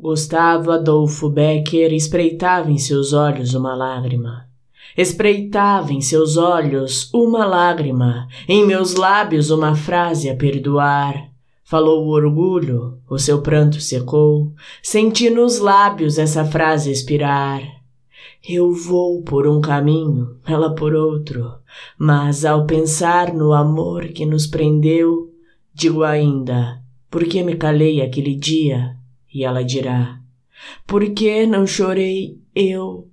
Gustavo Adolfo Becker espreitava em seus olhos uma lágrima. Espreitava em seus olhos uma lágrima, em meus lábios uma frase a perdoar. Falou o orgulho, o seu pranto secou, senti nos lábios essa frase expirar. Eu vou por um caminho, ela por outro, mas ao pensar no amor que nos prendeu, digo ainda, por que me calei aquele dia? E ela dirá: Por que não chorei eu